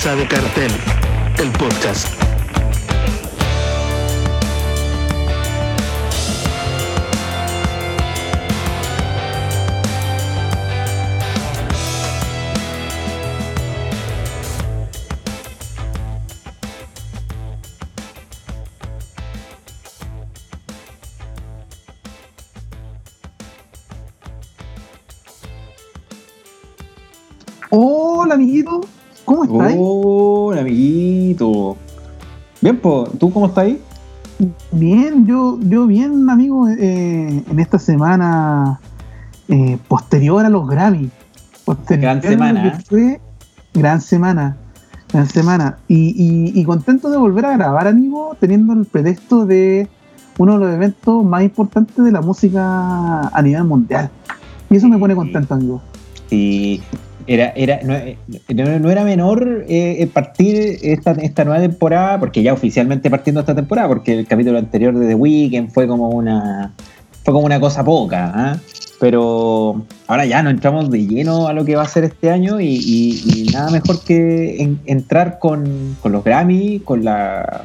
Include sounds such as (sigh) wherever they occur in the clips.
De Cartel, el podcast. ¿Tú cómo estás ahí? Bien, yo, yo bien, amigo, eh, en esta semana eh, posterior a los Grammy. Posterior Gran semana, ¿eh? fue gran semana. Gran semana. Y, y- y contento de volver a grabar, amigo, teniendo el pretexto de uno de los eventos más importantes de la música a nivel mundial. Y eso me pone contento, amigo. Sí, era, era, no, eh, no- no era menor eh, partir esta, esta nueva temporada, porque ya oficialmente partiendo esta temporada, porque el capítulo anterior de The Weeknd fue como una fue como una cosa poca, ¿ah? pero ahora ya nos entramos de lleno a lo que va a ser este año y, nada mejor que en- entrar con, con los Grammy, con la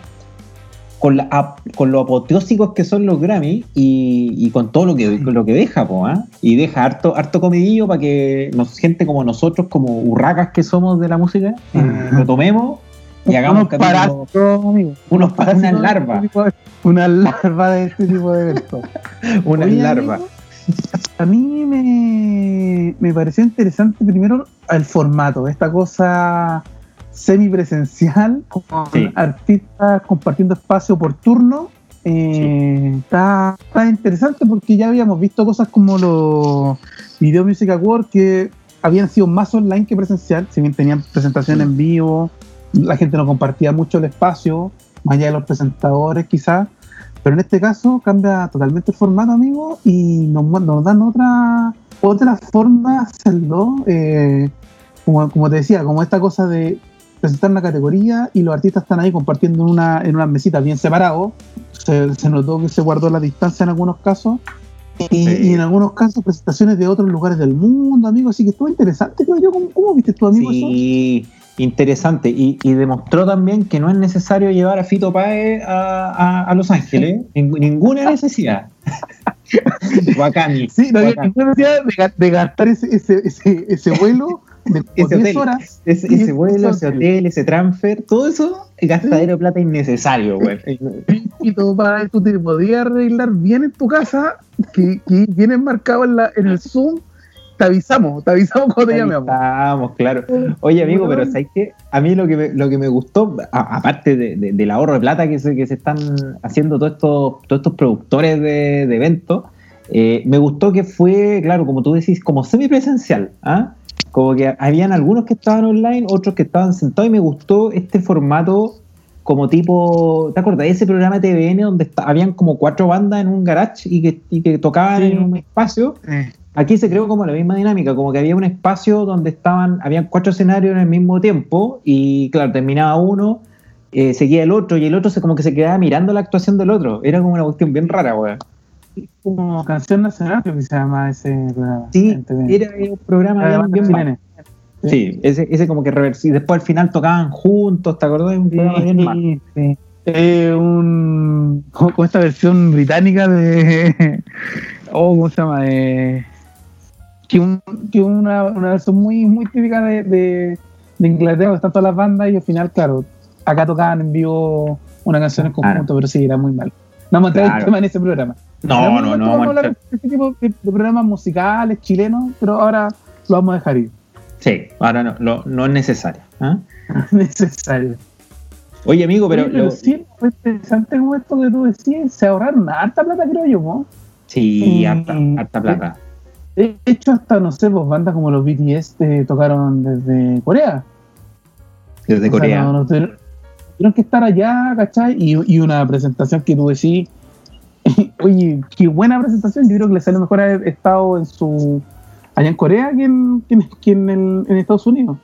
con, la, con lo apoteósicos que son los Grammy y, y con todo lo que, lo que deja, po, ¿ah? y deja harto, harto comidillo para que nos, gente como nosotros, como urracas que somos de la música, eh, lo tomemos y hagamos unos parásitos, unos pa- parásitos unas este larvas. de- Una larva de este tipo de eventos. (laughs) una Oye, larva. amigo, a mí me, me pareció interesante primero el formato, esta cosa semipresencial, con Sí. artistas compartiendo espacio por turno. eh, está, está interesante porque ya habíamos visto cosas como los Video Music Awards que habían sido más online que presencial, si bien tenían presentación Sí. en vivo, la gente no compartía mucho el espacio, más allá de los presentadores quizás, pero en este caso cambia totalmente el formato, amigo, y nos, nos dan otra, otra forma de hacerlo. eh, como, como te decía, como esta cosa de presentar una categoría y los artistas están ahí compartiendo en, una, en unas mesitas bien separados. Se, se notó que se guardó la distancia en algunos casos. Y, Sí. y en algunos casos presentaciones de otros lugares del mundo, amigo. Así que estuvo interesante, creo yo. ¿Cómo, cómo viste tu amigo eso? Sí, interesante. Y, y demostró también que no es necesario llevar a Fito Páez a, a- a Los Ángeles. (laughs) Ning- ninguna necesidad. (laughs) Sí, no había Wakami. ninguna necesidad de, ga- de gastar ese, ese, ese, ese vuelo (laughs) Ese 10 hotel. horas. Ese, Y ese vuelo, ese hotel, ese transfer, todo eso, gastadero de plata innecesario, (laughs) güey. Y todo para tú te podías arreglar bien en tu casa, que, que bien enmarcado en, la, en el Zoom. Te avisamos, te avisamos cuando te llamemos. Estamos, claro. Oye, amigo, pero ¿sabes qué? A mí lo que me, lo que me gustó, a- aparte de- de- del ahorro de plata que se, que se están haciendo todos estos, todos estos productores de, de eventos, eh, me gustó que fue, claro, como tú decís, como semipresencial. ¿ah? Como que habían algunos que estaban online, otros que estaban sentados, y me gustó este formato como tipo, ¿te acuerdas de ese programa de TVN donde habían como cuatro bandas en un garage y que, y que tocaban Sí. en un espacio? Eh, Aquí se creó como la misma dinámica, como que había un espacio donde estaban, habían cuatro escenarios en el mismo tiempo y claro, terminaba uno, eh, seguía el otro y el otro se como que se quedaba mirando la actuación del otro. Era como una cuestión bien rara, weón. Como canción nacional, creo que se llama ese programa. Sí, era un programa Era de bien, bien. Sí, ese, ese como que reversivo. Y después al final tocaban juntos, ¿te acordás? Un programa bien. Sí, sí. Eh, un, con, esta versión británica de. (laughs) Oh, ¿cómo se llama? Eh, que un, que una, una versión muy, muy típica de, de, de Inglaterra, donde están todas las bandas y al final, claro, acá tocaban en vivo una canción en conjunto, Claro. pero sí, era muy mal. No vamos a entrar en Claro. tema en ese programa. No, no, no. Vamos a hablar de este tipo de, de programas musicales chilenos, pero ahora lo vamos a dejar ir. Sí, ahora no, lo- no es necesario. ¿ah? (laughs) Necesario. Oye, amigo, pero, Oye, pero lo- sí, fue interesante como esto que tú decías, se ahorraron harta plata, creo yo, ¿no? sí, harta, harta plata. De hecho, hasta, no sé, pues bandas como los BTS eh, tocaron desde Corea. Desde O sea, Corea. no- no tuvieron, tuvieron que estar allá, ¿cachai? Y, y una presentación que tú decís, (laughs) oye, qué buena presentación, yo creo que le salió mejor haber estado en su allá en Corea que en, que en- en el- en Estados Unidos.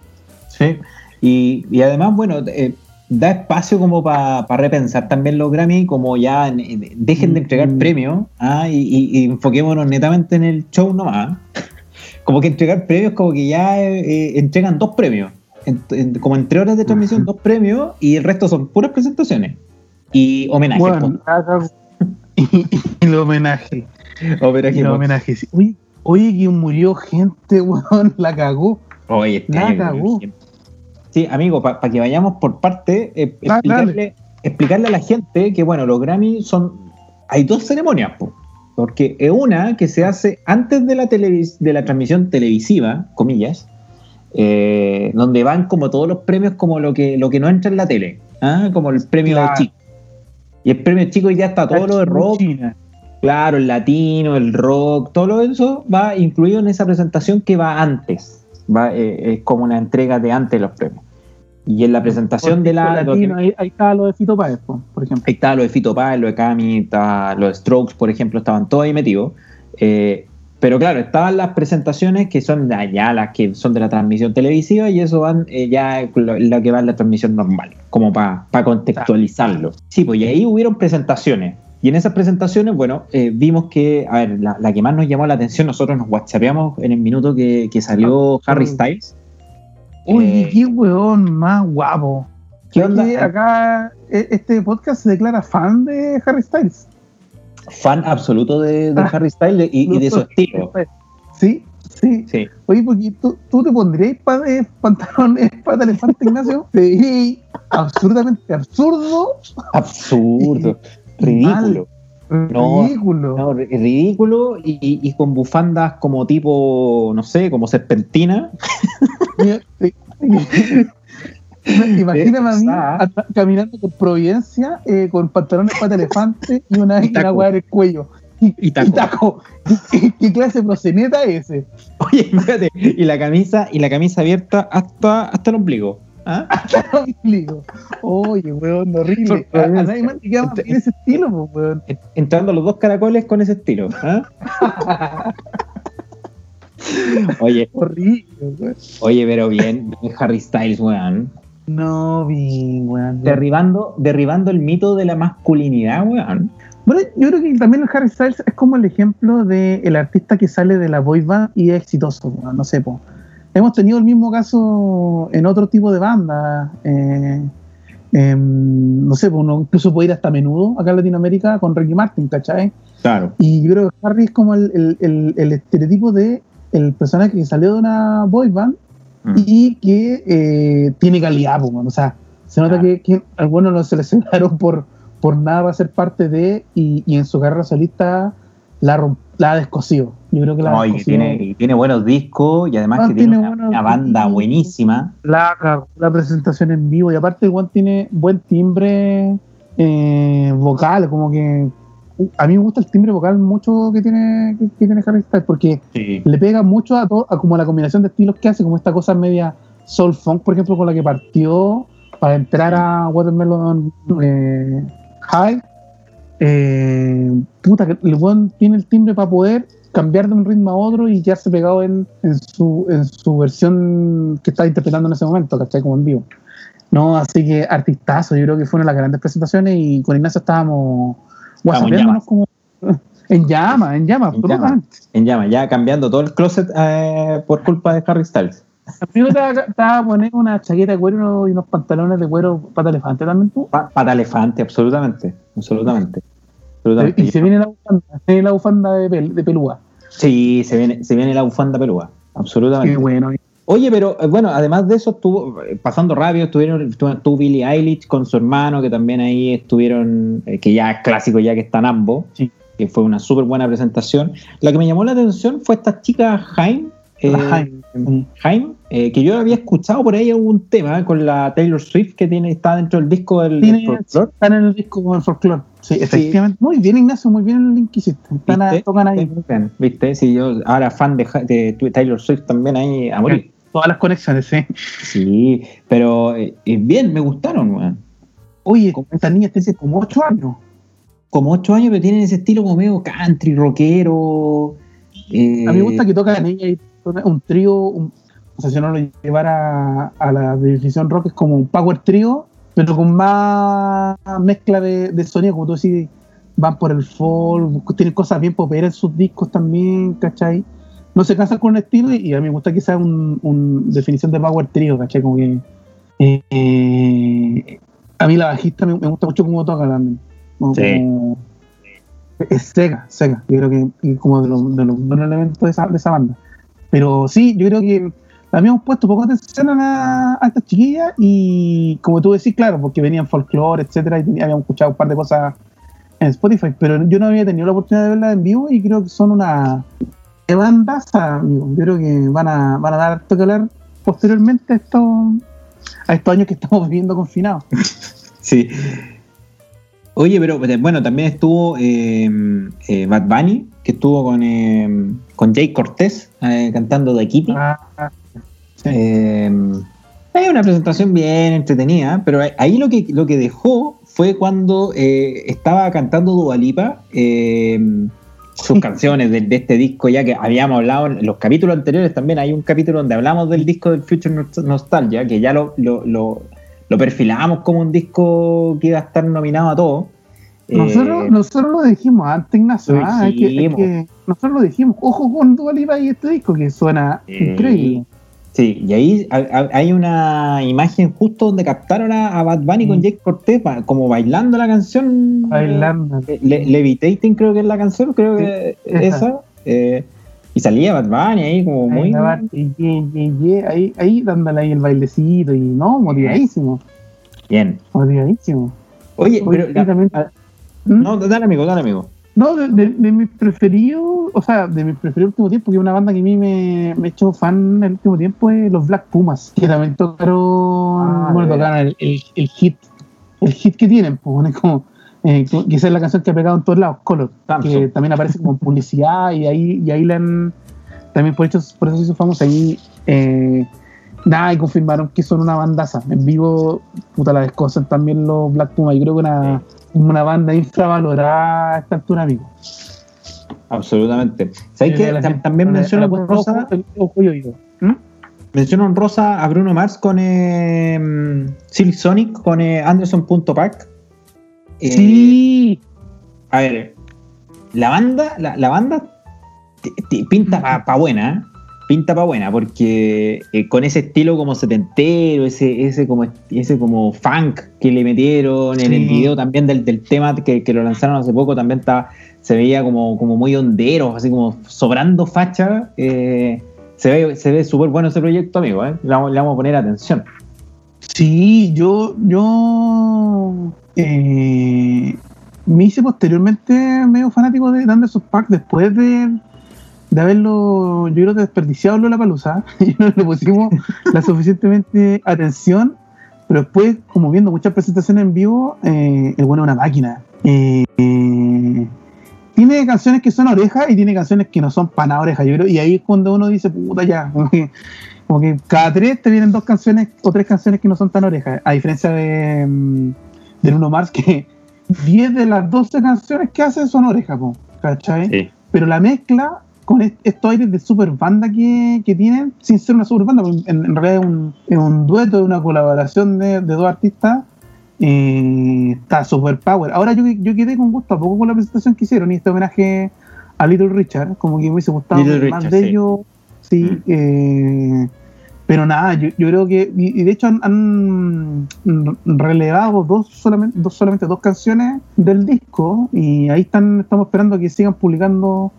Sí. Y, y además, bueno, eh, da espacio como para repensar también los Grammy, como ya en- en- dejen de entregar Mm. premios ah, y, y- y enfoquémonos netamente en el show nomás. Como que entregar premios, como que ya eh, eh, entregan dos premios. en- en- como entre horas de transmisión, dos premios y el resto son puras presentaciones. Y homenajes. Bueno. Y, (laughs) el homenaje. Homenaje, el homenaje. sí. Oye, oye, que murió gente, (laughs) weón, la cagó. Oye, este La cagó. Sí, amigo, para que vayamos por parte, eh, Ah, explicarle, explicarle a la gente que, bueno, los Grammy son. Hay dos ceremonias, po. porque es una que se hace antes de la, televis- de la transmisión televisiva, comillas, eh, donde van como todos los premios, como lo que, lo que no entra en la tele, ¿ah? como el premio Claro. chico. Y el premio chico ya está todo lo de rock, China. Claro, el latino, el rock, todo eso va incluido en esa presentación que va antes. Va, eh, es como una entrega de antes de los premios. Y en la presentación de la. Latino, ahí, ahí está lo de Fito Páez, po, por ejemplo. Ahí estaba lo de Fito Páez, lo de Cami, estaba lo de Strokes, por ejemplo, estaban todos ahí metidos. Eh, pero claro, estaban las presentaciones que son allá, las que son de la transmisión televisiva, y eso van eh, ya lo, lo que va en la transmisión normal, como para contextualizarlo. Sí, pues y ahí hubieron presentaciones. Y en esas presentaciones, bueno, eh, vimos que, a ver, la, la que más nos llamó la atención, nosotros nos whatsappeamos en el minuto que, que salió Harry Styles. Oye, Eh, qué weón más guapo. ¿Qué ¿Sabes onda? acá e- este podcast se declara fan de Harry Styles. Fan absoluto de, de Ah. Harry Styles y, y de su estilo. Sí, sí. Sí. Oye, porque tú, tú te pondrías pa pantalones para elefante Ignacio. (laughs) Sí, absolutamente absurdo. Absurdo, ridículo. No, Ridículo. No, ridículo y, con bufandas como tipo, no sé, como serpentina. Sí. (laughs) Imagíname a mí caminando por Providencia eh, con pantalones pata elefante y una, Y una en el cuello. Y, Y taco. y taco. ¿Qué, qué clase de proceneta es ese? Oye, fíjate, y la camisa, y la camisa abierta hasta, hasta el ombligo. ¿ah? (laughs) Ombligo. Oye, weón, horrible. A, nadie más le queda ese estilo, pues, weón. En- Entrando los dos caracoles con ese estilo. ¿ah? (laughs) Oye, Horrible, weón. oye, pero bien, bien Harry Styles, weón. No, bien, weón. Derribando, derribando el mito de la masculinidad, weón. Bueno, yo creo que también el Harry Styles es como el ejemplo del el artista que sale de la boy band y es exitoso, weón, no sé, po. Hemos tenido el mismo caso en otro tipo de banda. eh, em, no sé, pues uno incluso puede ir hasta menudo acá en Latinoamérica con Ricky Martin, ¿cachai? Claro. Y yo creo que Harry es como el, el- el- el estereotipo de el personaje que salió de una boy band Mm. y que eh, tiene calidad, man. o sea, se nota que, que algunos lo seleccionaron por, por nada para ser parte de y, y en su carrera solista la, la ha descosido. Yo creo que la No, y, tiene, y tiene buenos discos y además Ah, que tiene, tiene una, banda buenísima. la, la presentación en vivo y aparte Juan tiene buen timbre eh, vocal, como que a mí me gusta el timbre vocal mucho que tiene que, que tiene Harry Styles porque Sí. le pega mucho a, to- a como a la combinación de estilos que hace, como esta cosa media soul funk, por ejemplo, con la que partió para entrar a Watermelon eh, High. Eh, puta, que el weón tiene el timbre para poder cambiar de un ritmo a otro y quedarse pegado en, en su, en su versión que está interpretando en ese momento, ¿cachai? Como en vivo. No, así que artistazo, yo creo que fue una de las grandes presentaciones y con Ignacio estábamos llamas. como (laughs) en llama, en llama, En absolutamente. En llama, ya cambiando todo el closet eh, por culpa de Harry Styles. Amigo, te va a poner una chaqueta de cuero y unos pantalones de cuero pata elefante también tú. Pa- Pata elefante, absolutamente. Absolutamente. absolutamente. Y se viene la bufanda, se viene la bufanda de, pel- de pelúa. Sí, se viene, se viene la bufanda pelúa. Absolutamente. Qué bueno. Oye, pero eh, bueno, además de eso, estuvo, eh, pasando rápido, estuvieron, estuvo, Billie Eilish con su hermano, que también ahí estuvieron, eh, que ya es clásico, ya que están ambos, Sí. que fue una súper buena presentación. La que me llamó la atención fue esta chica Jaime, eh, La Jaime. Jaime, eh, que yo había escuchado por ahí algún tema con la Taylor Swift que tiene, está dentro del disco del, del están en el disco con el folclore. Sí, efectivamente. Muy bien, Ignacio, muy bien el link que hiciste. Están a- tocan ahí. ¿Viste? Sí, yo ahora fan de, de Taylor Swift también ahí a morir. Todas las conexiones, sí. Sí, pero eh, eh, bien, me gustaron, weón. Oye, esta niña tiene como 8 años. Como ocho años, pero tienen ese estilo como medio country, rockero. eh, A mí me gusta que tocan ella y un trío, un- o sea, si no lo llevara a la definición rock, es como un power trío, pero con más mezcla de, de sonido, como tú decís, van por el folk, tienen cosas bien poperas en sus discos también, ¿cachai? No se casan con un estilo y, a mí me gusta que sea una un definición de power trio, ¿cachai? Como que eh, a mí la bajista me, gusta mucho cómo toca también. es seca, seca. Yo creo que como de los, de los buenos elementos de esa, de esa banda. Pero sí, yo creo que habíamos puesto poco atención a, a estas chiquillas y como tú decís, claro, porque venían folclore, etcétera, y habíamos escuchado un par de cosas en Spotify, pero yo no había tenido la oportunidad de verla en vivo y creo que son una bandaza, amigo. Yo creo que van a, van a dar harto que hablar posteriormente a estos, a estos años que (laughs) estamos viviendo confinados. sí. Oye, pero bueno, también estuvo eh, eh, Bad Bunny, que estuvo con, eh, con Jake Cortés eh, cantando The Kitty. Ah, hay una presentación bien entretenida, pero ahí lo que, lo que dejó fue cuando estaba cantando Dualipa sus canciones de, este disco, ya que habíamos hablado en los capítulos anteriores también. Hay un capítulo donde hablamos del disco del Future Nostalgia, que ya lo, lo, lo, perfilamos como un disco que iba a estar nominado a todo. Nosotros, eh, nosotros lo dijimos antes, Ignacio. ¿ah? nosotros lo dijimos, ojo con Dualipa y este disco que suena increíble. Sí, y ahí hay una imagen justo donde captaron a, Bad Bunny con mm. Jake Cortez como bailando la canción. Bailando. Eh, Levitating creo que es la canción, creo que esa. Eh, y salía Bad Bunny ahí como muy... Ahí, ahí, dándole ahí el bailecito y no, motivadísimo. Bien. Motivadísimo. Oye, pero... ¿Mm? No, dale amigo, dale amigo. No, de, de, mis preferidos, o sea, de mis preferidos último tiempo, que una banda que a mí me, me hecho fan en el último tiempo es los Black Pumas, que también tocaron, ah, bueno, tocaron el, el, hit, el hit que tienen, pues, como, eh, que esa es la canción que ha pegado en todos lados, Color, que también aparece como publicidad y ahí, y ahí la han, también por, eso, por eso se hizo famosa, ahí, eh, nada, y confirmaron que son una bandaza, en vivo, puta, la descosan también los Black Pumas, yo creo que una una banda infravalorada a esta altura, amigo. Absolutamente. ¿Sabes qué? También menciono en Rosa. ¿Mm? Menciono en Rosa a Bruno Mars con eh, Silk Sonic, con eh, Anderson.pack. Eh, sí. A ver, la banda, la, la banda pinta para pa buena, ¿eh? Pinta para buena, porque eh, con ese estilo como setentero, ese, ese como ese como funk que le metieron en el video también del, tema que, lo lanzaron hace poco, también estaba, se veía como, como muy hondero, así como sobrando facha. Eh, se ve, se ve súper bueno ese proyecto, amigo, ¿eh? le, vamos, a poner atención. Sí, yo, yo me hice posteriormente medio fanático de Anderson Pack después de de haberlo, yo creo que desperdiciado la palusa (laughs) y no le pusimos la (laughs) suficientemente atención, pero después, como viendo muchas presentaciones en vivo, eh, el bueno es una máquina. Eh, tiene canciones que son orejas y tiene canciones que no son pana oreja, yo creo, y ahí es cuando uno dice, puta ya, como que, cada tres te vienen dos canciones o tres canciones que no son tan orejas, a diferencia de, mm, de Bruno Mars, que 10 de las 12 canciones que hace son orejas, ¿cachai? Pero la mezcla con estos aires de super banda que, tienen, sin ser una super banda, en, realidad es un, dueto, de una colaboración de, dos artistas, eh, está super power. Ahora yo, yo quedé con gusto a poco con la presentación que hicieron y este homenaje a Little Richard, como que me hubiese gustado más de ellos, sí, mm. eh, pero nada, yo, creo que, y, de hecho han, relevado dos solamente, dos solamente dos canciones del disco y ahí están, estamos esperando que sigan publicando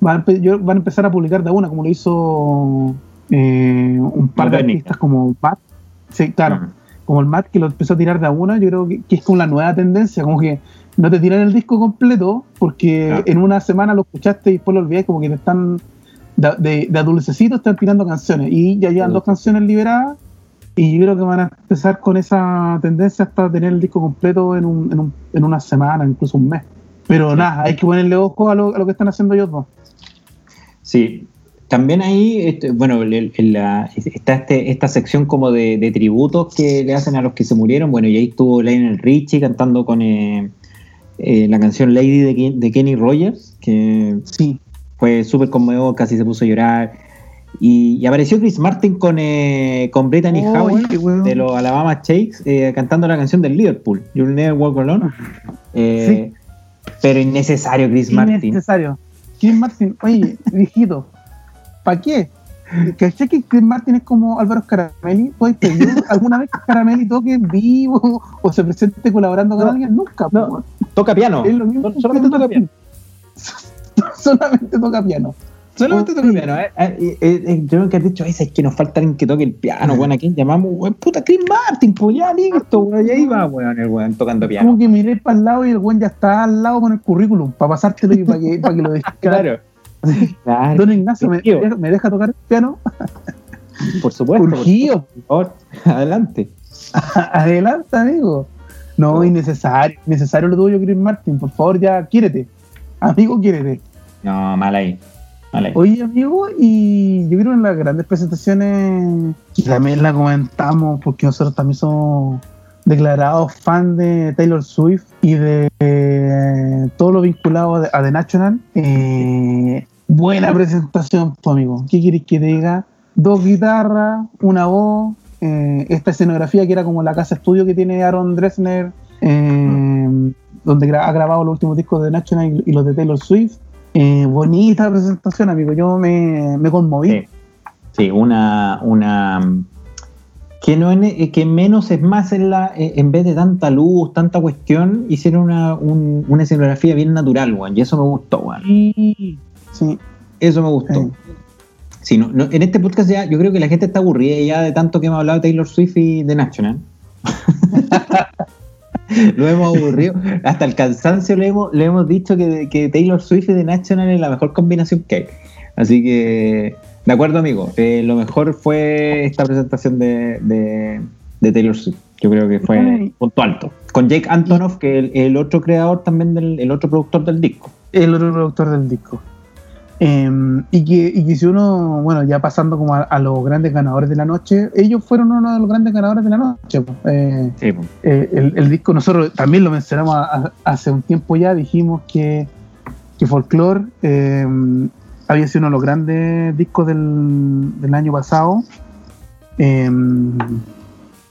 van a, empezar a publicar de una, como lo hizo eh, un par de artistas como Matt. Sí, claro. Como el Matt que lo empezó a tirar de a una, yo creo que, es como la nueva tendencia, como que no te tiran el disco completo porque en una semana lo escuchaste y después lo olvidaste, como que te están de, de, adulcecito están tirando canciones y ya llevan dos canciones liberadas y yo creo que van a empezar con esa tendencia hasta tener el disco completo en, un, en, un, en una semana, incluso un mes. Pero nada, hay que ponerle ojo a lo, a lo que están haciendo ellos dos. Sí, también ahí, este, bueno, está este, esta sección como de, tributos que le hacen a los que se murieron. Bueno, y ahí estuvo Lionel Richie cantando con eh, eh, la canción Lady de, Kenny Rogers, que sí. fue súper conmovedor, casi se puso a llorar. Y, apareció Chris Martin con, eh, con Brittany Howard de los Alabama Shakes cantando la canción del Liverpool, You'll Never Walk Alone. sí. Pero innecesario, Chris Martin. Innecesario. Chris Martin, oye, viejito, ¿para qué? ¿Cachai que Chris Martin es como Álvaro Caramelli? ¿Tú has pedido alguna vez que Caramelli toque en vivo o se presente colaborando con No, alguien? Nunca. no. Toca piano. Es lo mismo (laughs) Solamente toca piano. Solamente toca piano. Solamente toca piano. Eh, eh, eh, eh, yo creo que has dicho, "Ay, es que nos falta alguien que toque el piano, weón. ¿A quién llamamos? Weón, puta, Chris Martin, pues ya listo, weón. Y ahí va, weón, el weón tocando piano. Como que miré para el lado y el buen ya está al lado con el currículum para pasártelo y para que, para que lo (laughs) descargue. Claro, Don Ignacio, ¿me. ¿me deja tocar el piano? por supuesto. por Urgido. favor, (laughs) adelante. (laughs) Adelante, amigo. No, innecesario. Innecesario lo tuyo, Chris Martin. Por favor, ya, quiérete. Amigo, quiérete. No, mal ahí. Oye, amigo, y yo creo en las grandes presentaciones, que también la comentamos, porque nosotros también somos declarados fan de Taylor Swift y de eh, todo lo vinculado a, The National. Eh, buena presentación, amigo. ¿Qué quieres que te diga? Dos guitarras, una voz, eh, esta escenografía que era como la casa estudio que tiene Aaron Dresner, eh, donde gra- ha grabado los últimos discos de The National y, y los de Taylor Swift. Eh, bonita presentación, amigo. Yo me, me conmoví. Sí. Sí, una, una que no en- eh, que menos es más en la eh, en vez de tanta luz, tanta cuestión, hicieron una, un- una escenografía bien natural, weón, y eso me gustó, weón. Sí, sí. Eso me gustó. Sí. Sí, no- no, en este podcast ya yo creo que la gente está aburrida ya de tanto que hemos hablado de Taylor Swift y de National. (laughs) (laughs) lo hemos aburrido. Hasta el cansancio le hemos, le hemos dicho que, que Taylor Swift y The National es la mejor combinación que hay. Así que, de acuerdo, amigo. eh, lo mejor fue esta presentación de, de- de Taylor Swift. Yo creo que fue Ay. punto alto. Con Jake Antonoff, que es el, el otro creador también del el otro productor del disco. El otro productor del disco. Eh, y, que, y que si uno, bueno, ya pasando como a, a los grandes ganadores de la noche, ellos fueron uno de los grandes ganadores de la noche. Eh, Sí, eh, el, el disco, nosotros también lo mencionamos a- a- hace un tiempo ya, dijimos que, que Folklore eh, había sido uno de los grandes discos del, del año pasado. Eh,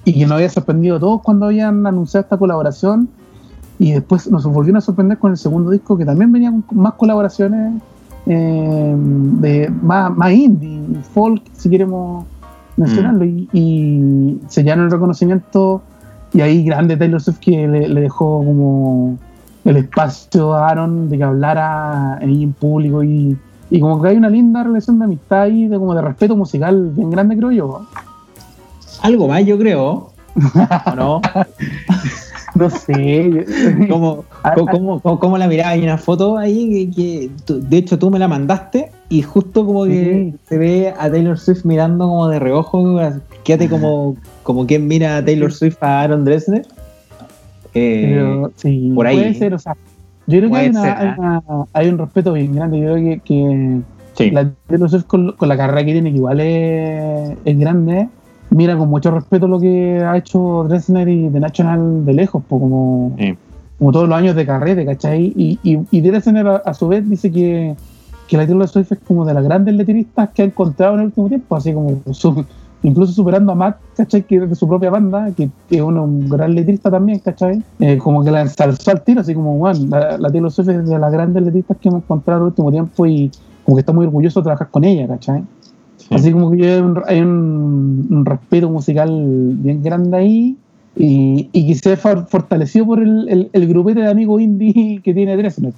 y que nos había sorprendido a todos cuando habían anunciado esta colaboración. Y después nos volvieron a sorprender con el segundo disco que también venía con más colaboraciones eh, de más, más indie, folk, si queremos mencionarlo, y, y sellaron el reconocimiento y ahí grande Taylor Swift que le, le dejó como el espacio a Aaron de que hablara ahí en público y, y como que hay una linda relación de amistad y de como de respeto musical bien grande creo yo Algo más, yo creo. ¿O no? (laughs) no sé (laughs) ¿Cómo, Ah, cómo, cómo- cómo- la miraba? Hay una foto ahí que, de hecho tú me la mandaste y justo como que Sí. se ve a Taylor Swift mirando como de reojo, quédate como, como quien mira a Taylor Swift a Aaron Dresner. Eh, Pero, sí, por ahí. puede ser, o sea, yo creo que hay, una- ser, hay, ¿eh? una- hay un respeto bien grande. Yo creo que, que sí. la Taylor Swift con, con la carrera que tiene, que igual es, es grande, mira con mucho respeto lo que ha hecho Dresner y The National de lejos, pues como, Sí. como todos los años de carrera, ¿cachai? Y, y, y Dresner a, a su vez dice que, que la Taylor Swift es como de las grandes letristas que ha encontrado en el último tiempo, así como su- incluso superando a Matt, ¿cachai? Que es de su propia banda, que, que es uno, un gran letrista también, ¿cachai? Eh, como que la ensalzó al tiro, así como, bueno, la, la Taylor Swift es de las grandes letristas que hemos encontrado en el último tiempo y como que está muy orgulloso de trabajar con ella, ¿cachai? Sí. Así como que hay un, hay un- un respeto musical bien grande ahí y, y que se for- fortalecido por el, el, el grupete de amigos indie que tiene Dresner.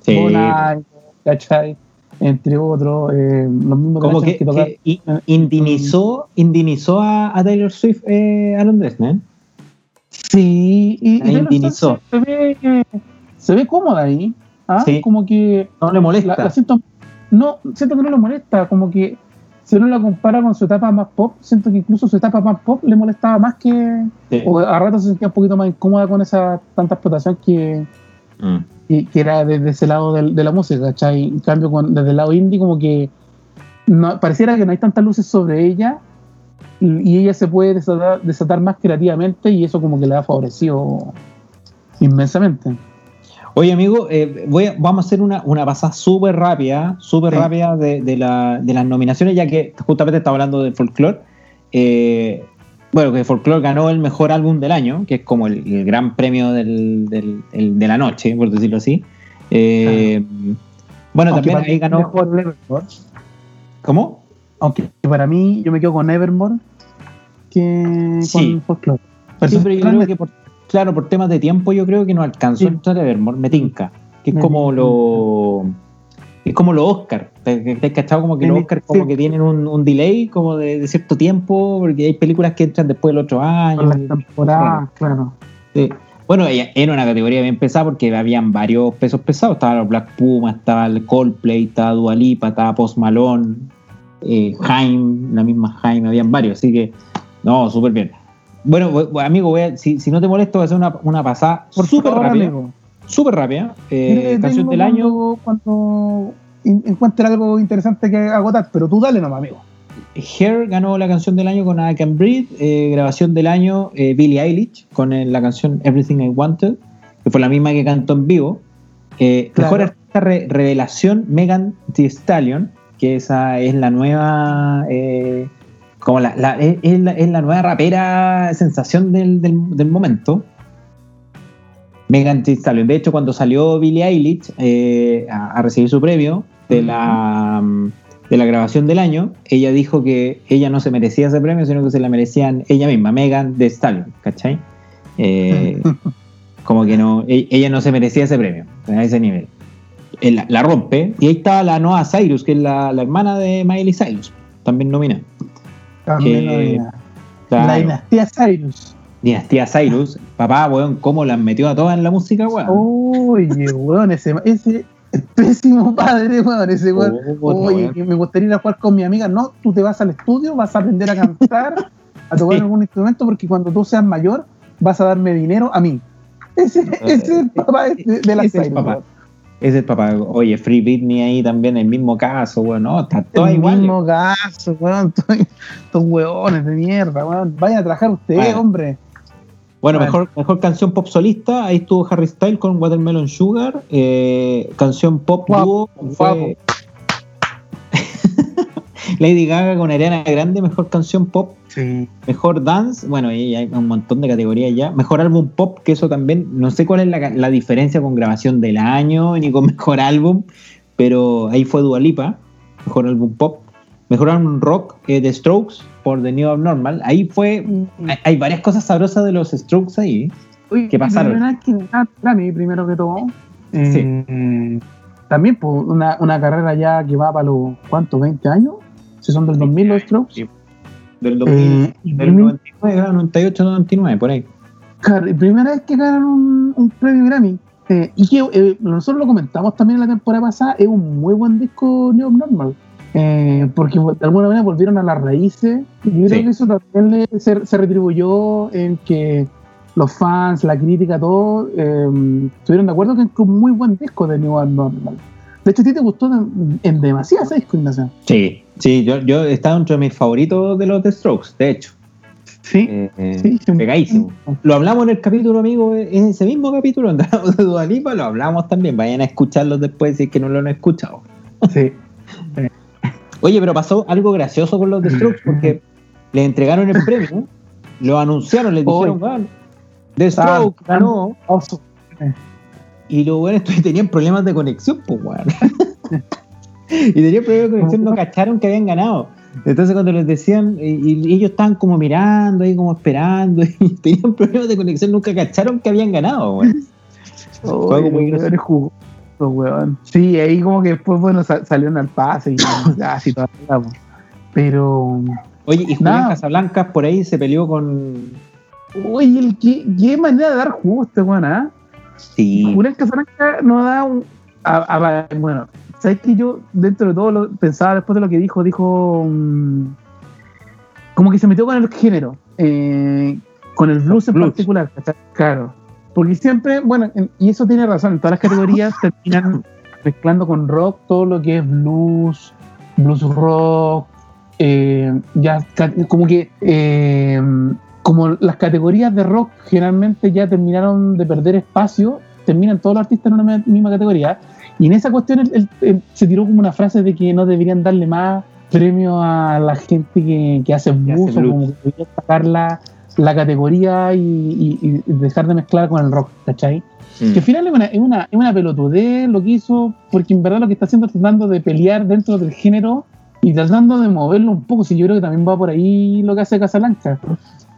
Sí. Bonai, ¿cachai? Entre otros, eh, los mismos Como que, que i- indinizó, indinizó a, a Taylor Swift eh, Aaron Dresner. Sí, y, y indinizó. Se ve, se ve cómoda ahí. ¿ah? Sí. Como que No le molesta. la, la siento, no, siento que no le molesta, como que si uno la compara con su etapa más pop, siento que incluso su etapa más pop le molestaba más que, Sí. o a rato se sentía un poquito más incómoda con esa tanta explotación que, Mm. que, que era desde ese lado del- de, la música, ¿cachai? En cambio, con, desde el lado indie, como que no, pareciera que no hay tantas luces sobre ella y, y ella se puede desatar, desatar más creativamente y eso como que le ha favorecido inmensamente. Oye, amigo, eh, voy a- vamos a hacer una, una pasada súper rápida, súper Sí. rápida de, de la- de las nominaciones, ya que justamente estaba hablando de Folklore. Eh, bueno, que Folklore ganó el mejor álbum del año, que es como el, el gran premio del- del- el- de la noche, por decirlo así. Eh, Bueno, Aunque también ahí ganó. mejor Evermore. ¿Cómo? Aunque para mí yo me quedo con Evermore que Sí. con Folklore. Sí, pero yo creo que por, claro, por temas de tiempo yo creo que no alcanzó Sí. a entrar Evermore, me tinca. Que es Me como lo es como los Oscar. ¿Te, has cachado como que los Oscar como que tienen un, un delay como de, de cierto tiempo, porque hay películas que entran después del otro año. las temporadas, claro. Sí. Bueno, era una categoría bien pesada porque habían varios pesos pesados. Estaba los Black Puma, estaba el Coldplay, estaba Dua Lipa, estaba Post Malone, eh, Jaime, la misma Jaime, habían varios. Así que, no, súper bien. Bueno, voy- amigo, voy a- si, si no te molesto, voy a hacer una, una pasada Por súper rápida. Súper rápida. Eh, le canción del año. Cuando, cuando en- encuentre algo interesante que agotar, pero tú dale nomás, amigo. Hair ganó la canción del año con I Can Breathe. eh, grabación del año eh, Billie Eilish con eh, la canción Everything I Wanted, que fue la misma que cantó en vivo. Eh, Claro. Mejor artista re- revelación Megan Thee Stallion, que esa es la nueva. Como la, la- es, es la, es la nueva rapera sensación del, del- del momento. Megan Thee Stallion. De hecho, cuando salió Billie Eilish eh, a, a recibir su premio de la, mm, de la grabación del año, ella dijo que ella no se merecía ese premio, sino que se la merecían ella misma, Megan Thee Stallion, ¿cachai? Eh, (laughs) como que no, e- ella no se merecía ese premio, a ese nivel. Eh, La, la rompe, y ahí está la Noah Cyrus, que es la, la hermana de Miley Cyrus, también nominada. También Eh, la- Claro. La dinastía Cyrus. Dinastía Cyrus, papá, weón, cómo las metió a todas en la música, weón. Oye, weón, ese, ese es pésimo padre, weón, ese weón. Oh, Oye, me gustaría ir a jugar con mi amiga. No, tú te vas al estudio, vas a aprender a cantar, (laughs) a tocar Sí. algún instrumento, porque cuando tú seas mayor, vas a darme dinero a mí. Ese, ese es el papá de, de la Cyrus, es el papá. Oye, Free Britney ahí también, el mismo caso, weón. No, está todo el igual. mismo gasto, weón. (laughs) Estos weones de mierda, weón. Vayan a trabajar ustedes, hombre. Bueno, Bueno. mejor, mejor canción pop solista. Ahí estuvo Harry Styles con Watermelon Sugar. Eh, canción pop Guapo, dúo. fue- (laughs) Lady Gaga con Ariana Grande, mejor canción pop. Sí. Mejor dance, bueno, y hay un montón de categorías ya. Mejor álbum pop, que eso también, no sé cuál es la, la diferencia con grabación del año (laughs) ni con mejor álbum, pero ahí fue Dualipa, mejor álbum pop. Mejor álbum rock, eh, The Strokes, por The New Abnormal. Ahí fue, hay, hay varias cosas sabrosas de los Strokes ahí. Oye, ¿Qué pasaron? primero hay que ganar Grammy, primero que todo. Eh, También, pues, una, una carrera ya que va para los, ¿cuántos? ¿20 años? Si son del 2000 los Strokes. Del 2000, Eh, del primer- 99, ah, 98, 99, por ahí. Claro, primera vez que ganan un, un premio Grammy. Eh, y que eh, nosotros lo comentamos también la temporada pasada, es un muy buen disco New Normal. Eh, porque de alguna manera volvieron a las raíces. Y yo creo que eso también le- se, se retribuyó en que los fans, la crítica, todo, eh, estuvieron de acuerdo que es un muy buen disco de New Normal. De hecho, a ti te gustó en, en demasiado ese disco, Ignacio. Sí, sí, yo, yo estaba entre mis favoritos de los The Strokes, de hecho. Sí, Eh, eh, sí, sí. pegadísimo. Lo hablamos en el capítulo, amigo, en ese mismo capítulo, hablamos de Dua Lipa, lo hablamos también. Vayan a escucharlo después si es que no lo han escuchado. Sí. Oye, pero pasó algo gracioso con los The Strokes porque le entregaron el premio, lo anunciaron, les dijeron. "Bueno, The Strokes Tan- ganó, Oso. y los buenos (laughs) tenían problemas de conexión, pues, weón. (laughs) (laughs) y tenían problemas de conexión, no cacharon que habían ganado. Entonces cuando les decían, y, y ellos estaban como mirando ahí, como esperando, (laughs) y tenían problemas de conexión, nunca cacharon que habían ganado, weón. Fue algo muy gracioso. weón. Sí, ahí como que después, bueno, sa- salieron al pase y (coughs) ya, así toda la. Pero, Oye, y Julián. Casablancas por ahí se peleó con... oye, el, ¿qué, qué manera de dar jugo este weón, ¿ah? Sí, Julián Casablanca no da un. a- a- bueno, ¿sabes que yo, dentro de todo, lo pensaba después de lo que dijo, dijo. mm, como que se metió con el género, eh, con el blues en Blues. particular. Claro. Porque siempre, bueno, en- y eso tiene razón, en todas las categorías (laughs) terminan mezclando con rock todo lo que es blues, blues rock, eh, ya como que eh, como las categorías de rock generalmente ya terminaron de perder espacio, terminan todos los artistas en una misma categoría. Y en esa cuestión él- él- él se tiró como una frase de que no deberían darle más premio a la gente que, que hace blues, como que deberían sacar la, la categoría y, y- y dejar de mezclar con el rock, ¿cachai? Mm. Que al final es una, es, una, es una pelotudez lo que hizo, porque en verdad lo que está haciendo es tratando de pelear dentro del género y tratando de moverlo un poco, si yo creo que también va por ahí lo que hace Casablanca.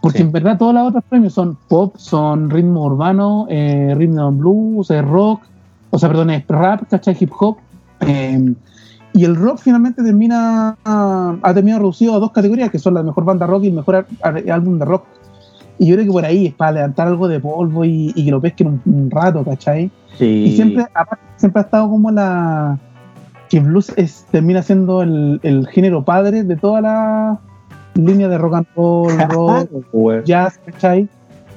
Porque Sí. en verdad todos los otros premios son pop, son ritmo urbano, eh, and blues, eh, rock, o sea, perdón, es rap, ¿cachai? Hip hop. eh, y el rock finalmente termina, ha terminado reducido a dos categorías, que son la mejor banda rock y el mejor álbum de rock. Y yo creo que por ahí es para levantar algo de polvo y, y que lo pesquen un, un rato, ¿cachai? Sí. Y siempre, aparte, siempre ha estado como la. Que blues es, termina siendo el, el género padre de toda la línea de rock and roll, (laughs) rock, jazz, ¿cachai?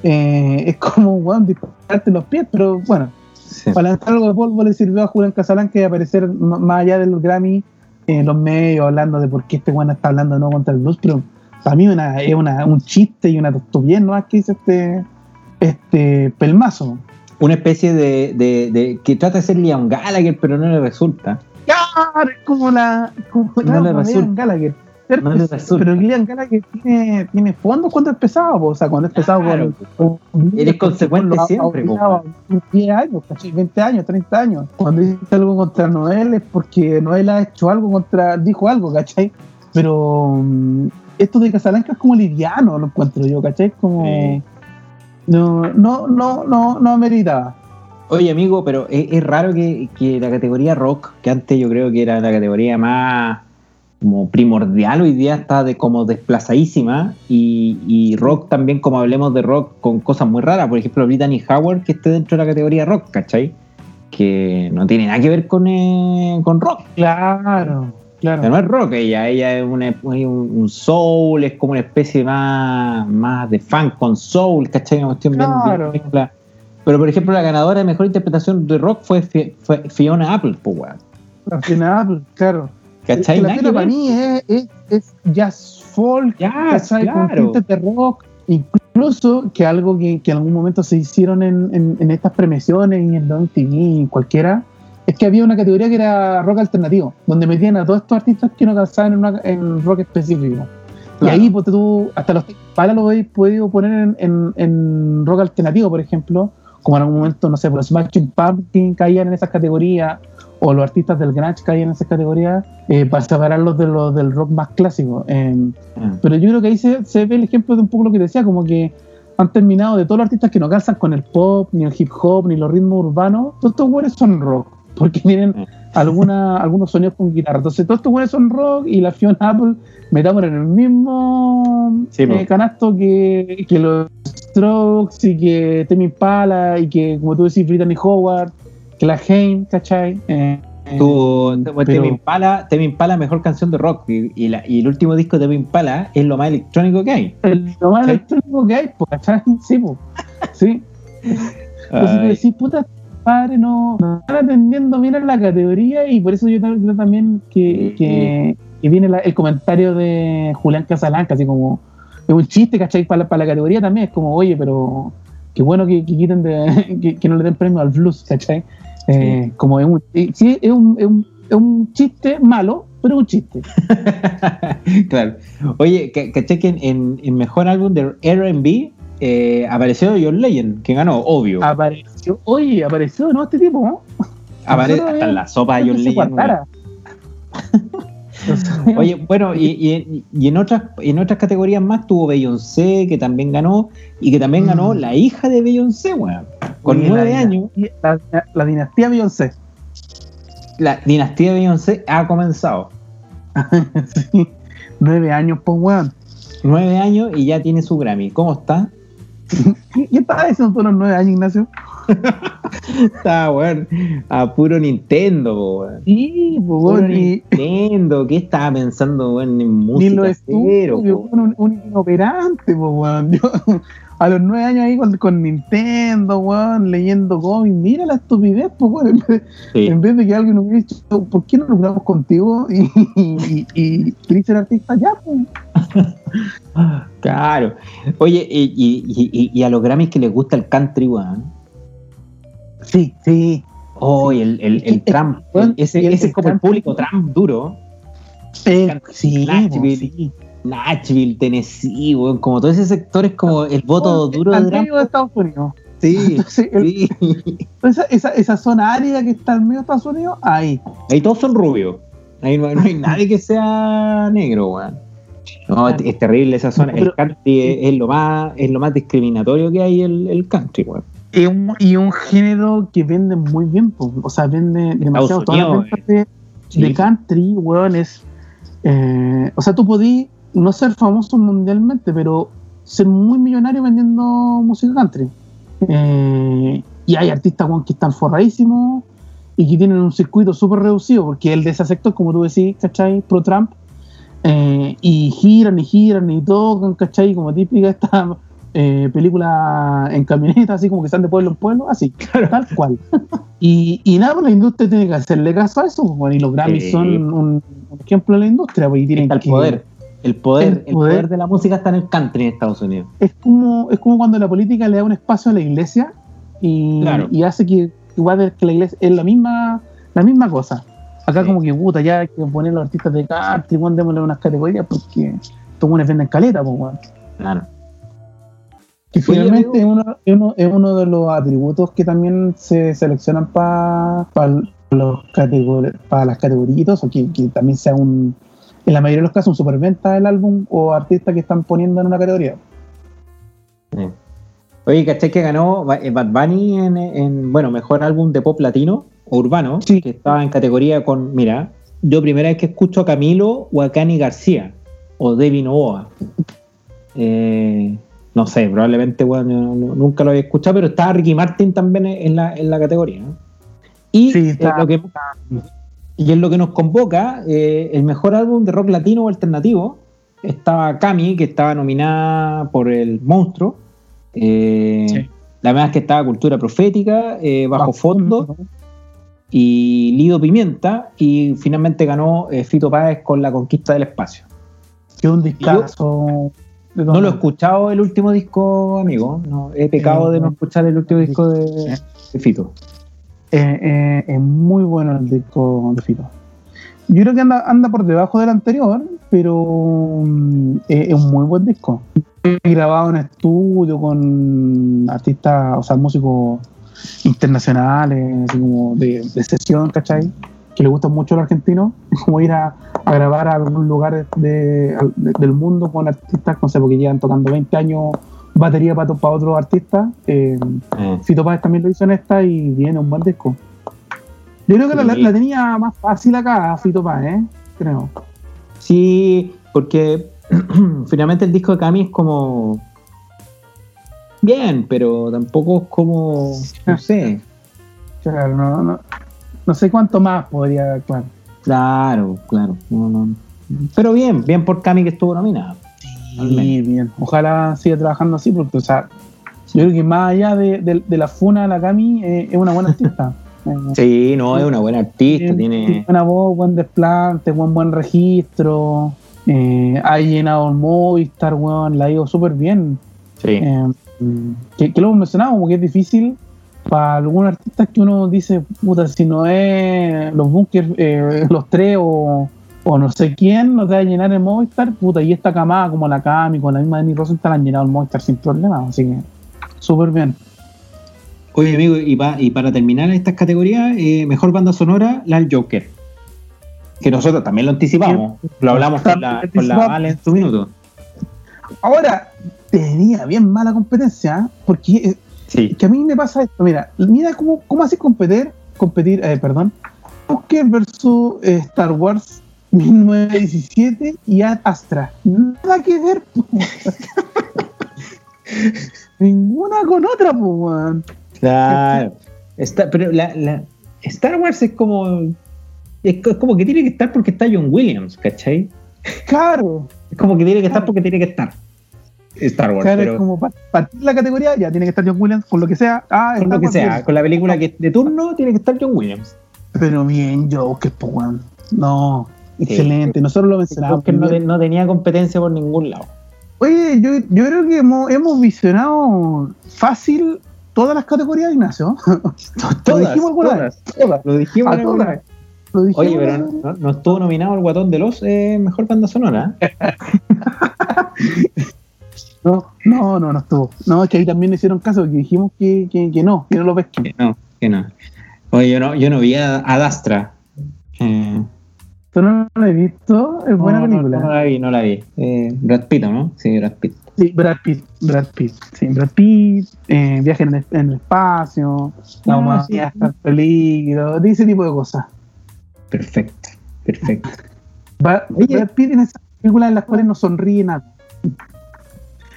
Eh, es como, weón, dispararte los pies, pero bueno, Sí. para lanzar algo de polvo le sirvió a Julián Casablanca aparecer m- más allá de los Grammy en los medios hablando de por qué este weón está hablando de no contra el blues, pero para mí una, es una, un chiste y una estupidez, ¿no? que dice este, este pelmazo. Una especie de, de, de- que trata de ser Liam Gallagher, pero no le resulta. Claro, es como la. Como, No le como resulta. Liam Gallagher. No. Pero Liam Gallagher tiene, tiene fondos cuando es pesado, po. o sea, cuando es pesado Claro. con, con- Eres consecuente lo ha- siempre, po, ha- 10 años, ¿cachai? 20 años, 30 años. Cuando dice algo contra Noel es porque Noel ha hecho algo contra, dijo algo, ¿cachai? Pero mm, esto de Casablanca es como liviano, lo encuentro yo, ¿cachai? Como. Sí. No, no, no, no, no ameritaba. Oye, amigo, pero es, es raro que, que la categoría rock, que antes yo creo que era la categoría más como primordial, hoy día está de, como desplazadísima. Y, y rock también, como hablemos de rock con cosas muy raras. Por ejemplo, Brittany Howard, que esté dentro de la categoría rock, ¿cachai? Que no tiene nada que ver con, eh, con rock. Claro, claro. no es rock ella, ella es una- un, un soul, es como una especie más, más de funk con soul, ¿cachai? Una cuestión bien- bien Claro. mezcla. Pero por ejemplo, la ganadora de mejor interpretación de rock fue, Fi- fue Fiona Apple, pues. La final, claro. ¿Cachai? Es que la para mí es, es, es jazz folk, Ya, ¿cachai? Con claro. tintes de rock. Incluso que algo que, que en algún momento se hicieron en, en, en estas premiaciones y en los MTV y cualquiera, es que había una categoría que era rock alternativo, donde metían a todos estos artistas que no calzaban en, una- en rock específico. Y ahí pues, tú, hasta los palas lo habéis podido poner en, en, en rock alternativo, por ejemplo, como en algún momento, no sé, pues Smashing Pumpkin caían en esas categorías, o los artistas del grunge caían en esas categorías, eh, para separarlos de los del rock más clásico. Eh, Ah. pero yo creo que ahí se, se ve el ejemplo de un poco lo que decía, como que han terminado de todos los artistas que no calzan con el pop, ni el hip hop, ni los ritmos urbanos, todos estos güeyes son rock, porque tienen Mm. alguna, (laughs) algunos sonidos con guitarra. Entonces todos estos güeyes son rock y la Fiona Apple metamos en el mismo Sí, eh, canasto que, que los Strokes y que Temi Impala y que, como tú decís, Brittany Howard, que la ¿cachai? Eh, Tú, eh, Temi pero- Impala, Temi Impala, mejor canción de rock. Y, y la- y el último disco de Temi Impala es lo más electrónico que hay. el, lo más Sí. electrónico que hay, pues, ¿cachai? (laughs) Sí, pues. Sí. (laughs) Entonces decís, puta, padre, no, no están atendiendo bien a la categoría y por eso yo también creo también que, que, que viene la- el comentario de Julián Casalanca, así como, es un chiste, ¿cachai? Para, la- para la categoría también es como, oye, pero qué bueno que, que quiten de, (laughs) que, que no le den premio al blues, ¿cachai? Eh, Como es un, eh, sí, es un, es un, es un chiste malo, pero es un chiste. (laughs) claro. Oye, ca- ¿cachai que en, en- mejor álbum de RB eh, apareció John Legend, que ganó, obvio. Apareció, oye, apareció, ¿no? Este tipo, ¿no? Aparece hasta en la sopa de John Legend. (laughs) Oye, bueno, y, y- y en otras en otras categorías más tuvo Beyoncé, que también ganó, y que también ganó Mm. la hija de Beyoncé, weón. Con nueve años, La, la dinastía Beyoncé. la dinastía Beyoncé ha comenzado. (laughs) Sí, Nueve años, pues, weón. Nueve años y ya tiene su Grammy. ¿Cómo está? ¿Qué, qué estabas diciendo tú a los nueve años, Ignacio? Está, weón, a puro Nintendo, weón. Sí, pues, Puro weón, ni, Nintendo, ¿qué estaba pensando, weón, en ni música los cero, estudios, po? weón, un, un inoperante, weón. Yo, a los nueve años ahí con, con Nintendo, weón, leyendo cómics, mira la estupidez, pues, weón. En vez, Sí. en vez de que alguien hubiera dicho, ¿por qué no nos grabamos contigo? Y, y, y, y ser artista ya, pues. (laughs) Claro. Oye, y, a los Grammys que les gusta el country, weón. Sí, sí. Oye, el, el, Trump, ese, ese es como el público Trump duro. Eh, sí, Nashville. Tennessee, weón, como todo ese sector es como el voto duro al de Trump. de Estados Unidos. Sí, (laughs) Entonces, el- sí. esa, esa, esa zona árida que está en medio de Estados Unidos, ahí. Ahí todos son rubios. Ahí no, no hay nadie que sea negro, weón. No, es, es terrible esa zona. Pero- el country es, es lo más es lo más discriminatorio que hay el, el country, weón. Y un, y un género que vende muy bien, po. o sea, vende demasiado. Todas las ventas de, Sí. de country, weón, es. eh, o sea, tú podís no ser famoso mundialmente, pero ser muy millonario vendiendo música country. Eh, y hay artistas, que están forradísimos y que tienen un circuito súper reducido, porque el de ese sector, como tú decís, ¿cachai? Pro Trump. eh, y giran y giran y tocan, ¿cachai? Como típica esta eh, película en camioneta, así como que están de pueblo en pueblo, así, tal cual. Y, y nada, pues la industria tiene que hacerle caso a eso, pues, bueno, y los Grammys Sí. son un, ejemplo de la industria, pues, y tienen Está el que- poder. El poder, el el poder. de la música está en el country en Estados Unidos. Es como, es como cuando la política le da un espacio a la iglesia y, Claro. y hace que, igual que la iglesia es la misma, la misma cosa. Acá Sí. como que puta, ya hay que poner los artistas de country, weón, démosle unas categorías porque estos buenos venden caleta, pues. Claro. Que Oye, finalmente es uno, es, uno, es uno de los atributos que también se seleccionan para los categor- para las categorías, o que, que también sea un, en la mayoría de los casos, un superventa del álbum o artista que están poniendo en una categoría. Sí. Oye, ¿cachai que ganó eh, Bad Bunny en, en, bueno, mejor álbum de pop latino o urbano? Sí. Que estaba en categoría con, mira, yo primera vez que escucho a Camilo o a Cani García o Debbie Novoa. Eh, no sé, probablemente, bueno, nunca lo había escuchado, pero estaba Ricky Martin también en la, en la categoría. ¿no? Y, Sí, eh, está- lo que, y es lo que nos convoca, eh, el mejor álbum de rock latino o alternativo. Estaba Cami, que estaba nominada por el Monstruo. Eh, Sí. La verdad es que estaba Cultura Profética, eh, Bajo, Fondo y Lido Pimienta. Y finalmente ganó eh, Fito Páez con La Conquista del Espacio. Que es un discazo. No lo he escuchado el último disco, amigo. No, he pecado de no escuchar el último disco de, de Fito. Eh, eh, es muy bueno el disco de Fito. Yo creo que anda, anda por debajo del anterior, pero mm, es un muy buen disco. Grabado en estudio con artistas, o sea, músicos internacionales, así como de, de sesión, ¿cachai? Que le gustan mucho a los argentinos, es (laughs) como ir a, grabar a algún lugar de- del mundo con artistas, no sé, porque llevan tocando 20 años batería para, para otros artistas. eh, Eh, Fito Páez también lo hizo en esta y viene un buen disco. Yo creo que la tenía más fácil acá, Fito Páez, ¿eh? creo. Sí, porque (clears throat) finalmente el disco de Cami es como. Bien, pero tampoco es como. No sé. (laughs) Claro, no, no, no sé cuánto más podría, claro. Claro, claro. no, no. Pero bien, bien por Cami que estuvo nominada. Sí, bien. Ojalá siga trabajando así, porque, o sea, yo creo que más allá de, de- de la funa, la Cami eh, es una buena artista. (laughs) Eh, Sí, no, es una buena artista, tiene tiene. buena voz, buen desplante, buen, buen registro. Eh, ha llenado el Movistar, weón, la ha ido súper bien. Sí. Eh, que, que lo hemos mencionado, como que es difícil para algunos artistas que uno dice, puta, si no es los bunkers, eh, los tres o, o no sé quién, no te va a llenar el Movistar, puta, y esta camada como la Cami, con la misma Denny Rosenthal han llenado el Movistar sin problema, así que súper bien. Oye, amigo, y, pa- y para terminar estas categorías, eh, mejor banda sonora, la del Joker. Que nosotros también lo anticipamos. Lo hablamos con la, con la Vale en su minuto. Ahora, tenía bien mala competencia, ¿eh? porque eh, que a mí me pasa esto, mira, mira cómo, cómo hace competir, competir, eh, perdón, Joker versus Star Wars 1917 y Ad Astra. Nada que ver. (laughs) Ninguna con otra, pues. Claro. Está, pero la, la- Star Wars es como. Es, co- es como que tiene que estar porque está John Williams, ¿cachai? Claro, Es como que tiene que estar porque tiene que estar. Star Wars, claro, pero es como pa- partir la categoría, ya tiene que estar John Williams con lo que sea. Ah, con lo que sea, con la película que de turno tiene que estar John Williams. Pero bien, Joker, pues, weón. Sí. excelente. Nosotros lo mencionamos. Porque no, no tenía competencia por ningún lado. Oye, yo, yo creo que hemos, hemos visionado fácil todas las categorías, Ignacio. (laughs) lo dijimos alguna vez. Todas. Lo dijimos alguna todas. vez. Lo dijimos Oye, pero no, no estuvo nominado el Guatón de los eh, Mejor Banda Sonora. (laughs) No, no, no, no estuvo. No, es que ahí también hicieron caso, que dijimos que, que, que no, que no lo pesquen. Que no, que no. Oye, yo no, yo no vi a, a Dastra. Eh, ¿Tú no la has visto? Es buena No, película. No, la vi, no la vi. Eh, Brad Pitt, ¿no? Sí, Brad Pitt. Sí, Brad Pitt, Brad Pitt, sí, Brad Pitt, eh, viaje en el, en el espacio, la Ah, humanidad sí. está en peligro, de ese tipo de cosas. Perfecto, perfecto. (laughs) Brad Pitt en esas películas en las cuales no sonríe nada.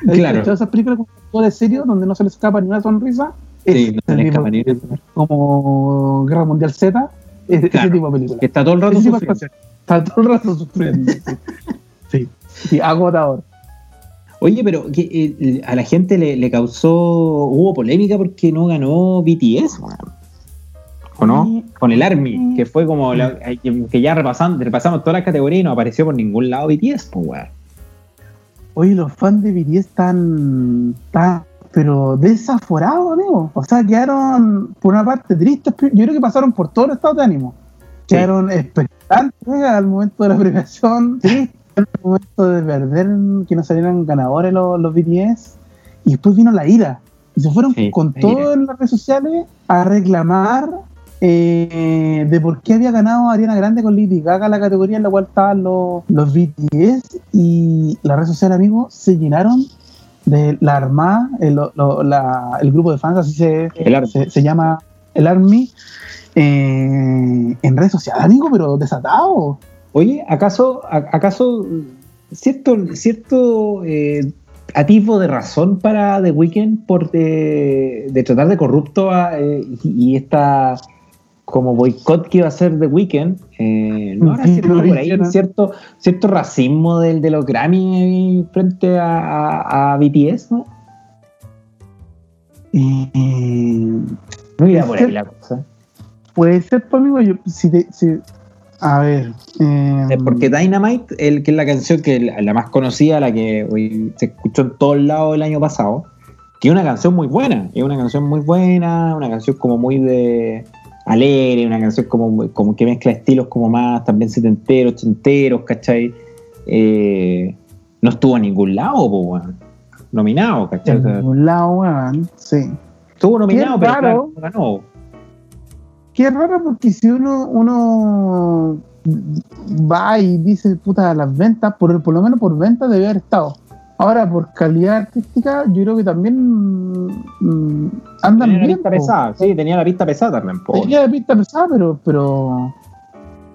¿Has Claro. esas películas como todo de serio donde no se le escapa ni una sonrisa? Sí, no se le escapa ni una película. Como Guerra Mundial Z, ese, Claro. ese tipo de película. Que está todo el rato Ese tipo de sufriendo. Está todo el rato sufriendo. (laughs) sí. agotador. Oye, pero que, eh, a la gente le, le causó. Hubo polémica porque no ganó BTS, weón. ¿O no? Con el Army, que fue como. la- que, ya repasan, repasamos todas las categorías y no apareció por ningún lado BTS, pues, weón. Oye, los fans de BTS están, están, pero desaforados, amigo. O sea, quedaron, por una parte, tristes. Yo creo que pasaron por todo el estado de ánimo. Sí. Quedaron expectantes al momento de la premiación, tristes al momento de perder, que no salieran ganadores los, los BTS. Y después vino la ira. Y se fueron Sí, con todo en las redes sociales a reclamar eh, de por qué había ganado Ariana Grande con Lady Gaga la categoría en la cual estaban los, los BTS y las redes sociales, amigos, se llenaron de la Armada, el, lo- la- el grupo de fans, así se, se, se llama el Army, eh, en redes sociales, amigo, pero desatado. Oye, ¿acaso, a- acaso cierto, cierto eh, atisbo de razón para The Weeknd por de, de tratar de corrupto a, eh, y, y esta como boicot que iba a hacer The Weeknd? Eh, ¿No habrá cierto, (laughs) por ahí cierto, cierto racismo del, de los Grammy frente a, a- a BTS? ¿no? Eh, No Es por ahí la cosa. puede ser, pues, amigo, yo, si te- si- a ver. Eh, Porque Dynamite, el, que es la canción que la, la más conocida, la que hoy se escuchó en todos lados el año pasado, que es una canción muy buena, es una canción muy buena, una canción como muy de alegre, una canción como, como que mezcla estilos como más también setenteros, ochenteros, ¿cachai? Eh, no estuvo en ningún lado, po, weón. nominado, ¿cachai? En un lado, weón, sí. estuvo nominado, pero raro. claro, no ganó. Qué raro porque si uno, uno va y dice, puta, las ventas, por, por lo menos por ventas debe haber estado. Ahora, por calidad artística, yo creo que también mm, andan Tenía la bien. pista po. pesada, sí, tenía la pista pesada también, po. Tenía la pista pesada, pero, pero